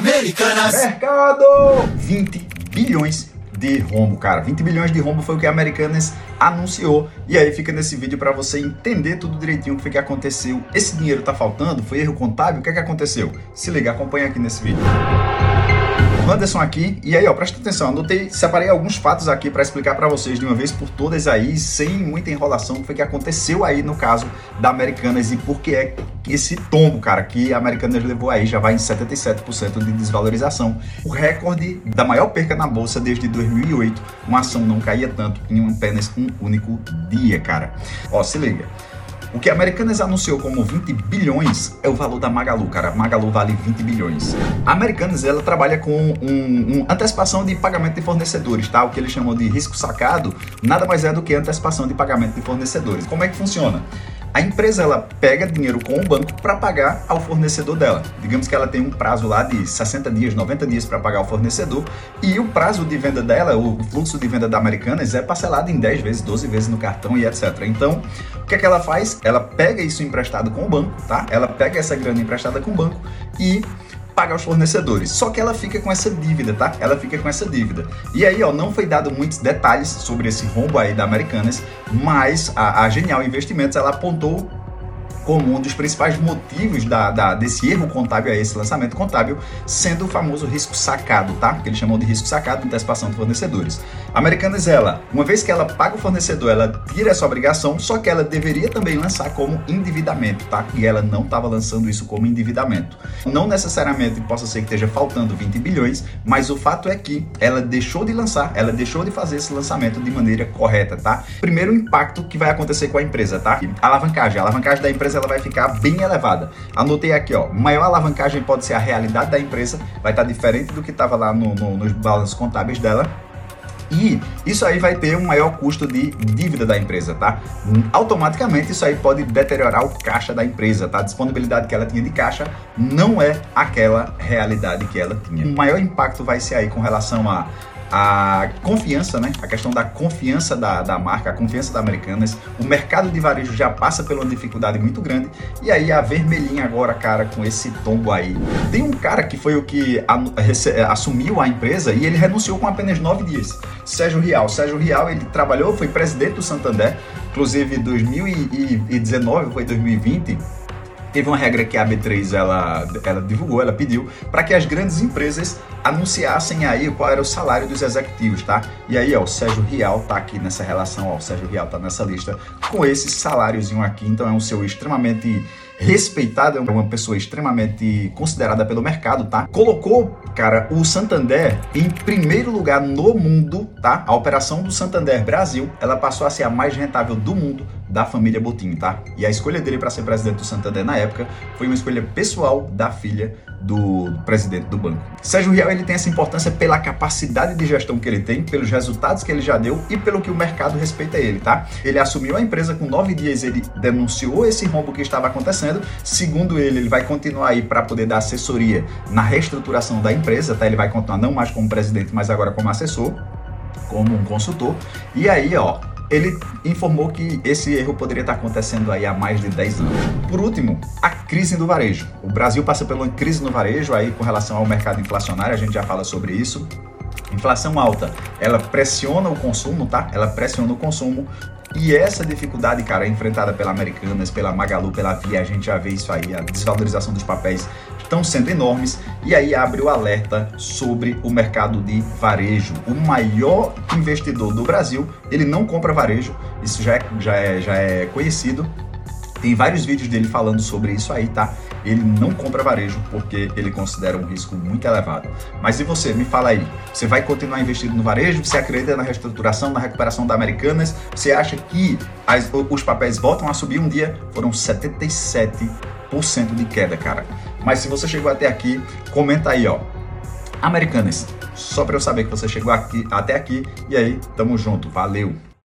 Americanas. Mercado! 20 bilhões de rombo, cara. 20 bilhões de rombo foi o que a Americanas anunciou. E aí fica nesse vídeo para você entender tudo direitinho o que foi que aconteceu. Esse dinheiro tá faltando? Foi erro contábil? O que é que aconteceu? Se liga, acompanha aqui nesse vídeo. Anderson aqui. E aí, ó, presta atenção, anotei, separei alguns fatos aqui para explicar para vocês de uma vez por todas aí, sem muita enrolação, o que foi que aconteceu aí no caso da Americanas e por que é esse tombo, cara, que a Americanas levou aí, já vai em 77% de desvalorização. O recorde da maior perca na bolsa desde 2008, uma ação não caía tanto em apenas um único dia, cara. Ó, se liga. O que a Americanas anunciou como 20 bilhões é o valor da Magalu, cara. Magalu vale 20 bilhões. A Americanas, ela trabalha com um, um, antecipação de pagamento de fornecedores, tá? O que eles chamam de risco sacado, nada mais é do que antecipação de pagamento de fornecedores. Como é que funciona? A empresa ela pega dinheiro com o banco para pagar ao fornecedor dela. Digamos que ela tem um prazo lá de 60 dias, 90 dias para pagar o fornecedor e o prazo de venda dela, o fluxo de venda da Americanas é parcelado em 10 vezes, 12 vezes no cartão e etc. Então, o que é que ela faz? Ela pega isso emprestado com o banco, tá? Ela pega essa grana emprestada com o banco e pagar os fornecedores. Só que ela fica com essa dívida, tá? Ela fica com essa dívida. E aí, ó, não foi dado muitos detalhes sobre esse rombo aí da Americanas, mas a, a Genial Investimentos ela apontou como um dos principais motivos da, da, desse erro contábil, esse lançamento contábil, sendo o famoso risco sacado, tá? Que eles chamam de risco sacado, antecipação de fornecedores. Americanas, ela, uma vez que ela paga o fornecedor, ela tira essa obrigação, só que ela deveria também lançar como endividamento, tá? E ela não estava lançando isso como endividamento. Não necessariamente possa ser que esteja faltando 20 bilhões, mas o fato é que ela deixou de lançar, ela deixou de fazer esse lançamento de maneira correta, tá? Primeiro impacto que vai acontecer com a empresa, tá? A alavancagem, a alavancagem da empresa ela vai ficar bem elevada. Anotei aqui, ó, maior alavancagem pode ser a realidade da empresa, vai estar diferente do que estava lá no, no, nos balanços contábeis dela. E isso aí vai ter um maior custo de dívida da empresa, tá? Automaticamente isso aí pode deteriorar o caixa da empresa, tá? A disponibilidade que ela tinha de caixa não é aquela realidade que ela tinha. O maior impacto vai ser aí com relação a a confiança, né? A questão da confiança da, da marca, a confiança da Americanas. O mercado de varejo já passa por uma dificuldade muito grande. E aí a vermelhinha agora, cara, com esse tombo aí. Tem um cara que foi o que assumiu a empresa e ele renunciou com apenas nove dias. Sérgio Rial. Sérgio Rial, ele trabalhou, foi presidente do Santander, inclusive 2019, foi 2020 teve uma regra que a B3 ela, ela divulgou, ela pediu para que as grandes empresas anunciassem aí qual era o salário dos executivos, tá? E aí, ó, o Sérgio Rial tá aqui nessa relação, ó, o Sérgio Rial tá nessa lista com esse saláriozinho aqui, então é um seu extremamente respeitado, é uma pessoa extremamente considerada pelo mercado, tá? Colocou, cara, o Santander em primeiro lugar no mundo, tá? A operação do Santander Brasil, ela passou a ser a mais rentável do mundo da família Botinho, tá? E a escolha dele para ser presidente do Santander na época foi uma escolha pessoal da filha do presidente do banco. Sérgio Rial ele tem essa importância pela capacidade de gestão que ele tem, pelos resultados que ele já deu e pelo que o mercado respeita ele, tá? Ele assumiu a empresa com nove dias, ele denunciou esse rombo que estava acontecendo. Segundo ele, ele vai continuar aí para poder dar assessoria na reestruturação da empresa, tá? Ele vai continuar não mais como presidente, mas agora como assessor como um consultor. E aí, ó, ele informou que esse erro poderia estar acontecendo aí há mais de 10 anos. Por último, a crise do varejo. O Brasil passa por uma crise no varejo aí com relação ao mercado inflacionário, a gente já fala sobre isso. Inflação alta, ela pressiona o consumo, tá? Ela pressiona o consumo. E essa dificuldade, cara, é enfrentada pela Americanas, pela Magalu, pela Via, a gente já vê isso aí, a desvalorização dos papéis estão sendo enormes e aí abre o alerta sobre o mercado de varejo. O maior investidor do Brasil, ele não compra varejo, isso já é, já é, já é conhecido. Tem vários vídeos dele falando sobre isso aí, tá? Ele não compra varejo porque ele considera um risco muito elevado. Mas e você? Me fala aí. Você vai continuar investindo no varejo? Você acredita na reestruturação, na recuperação da Americanas? Você acha que as, os papéis voltam a subir um dia? Foram 77 de queda, cara. Mas se você chegou até aqui, comenta aí, ó. Americanas, só para eu saber que você chegou aqui até aqui. E aí, tamo junto. Valeu.